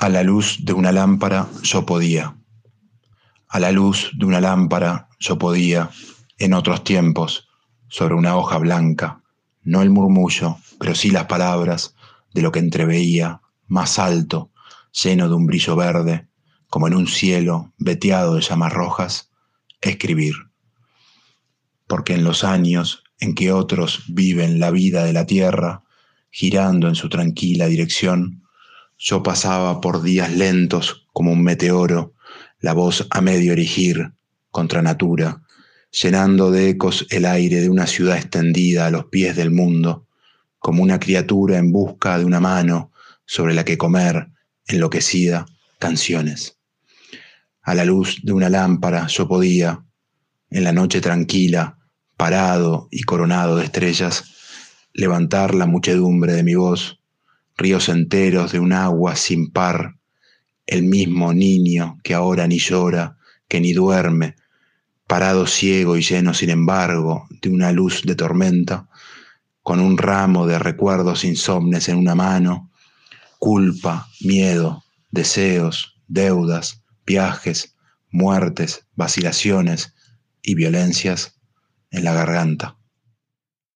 A la luz de una lámpara yo podía. A la luz de una lámpara yo podía, en otros tiempos, sobre una hoja blanca, no el murmullo, pero sí las palabras de lo que entreveía, más alto, lleno de un brillo verde, como en un cielo veteado de llamas rojas, escribir. Porque en los años en que otros viven la vida de la tierra, girando en su tranquila dirección, yo pasaba por días lentos como un meteoro, la voz a medio erigir contra natura, llenando de ecos el aire de una ciudad extendida a los pies del mundo, como una criatura en busca de una mano sobre la que comer, enloquecida, canciones. A la luz de una lámpara yo podía, en la noche tranquila, parado y coronado de estrellas, levantar la muchedumbre de mi voz ríos enteros de un agua sin par, el mismo niño que ahora ni llora, que ni duerme, parado ciego y lleno, sin embargo, de una luz de tormenta, con un ramo de recuerdos insomnes en una mano, culpa, miedo, deseos, deudas, viajes, muertes, vacilaciones y violencias en la garganta.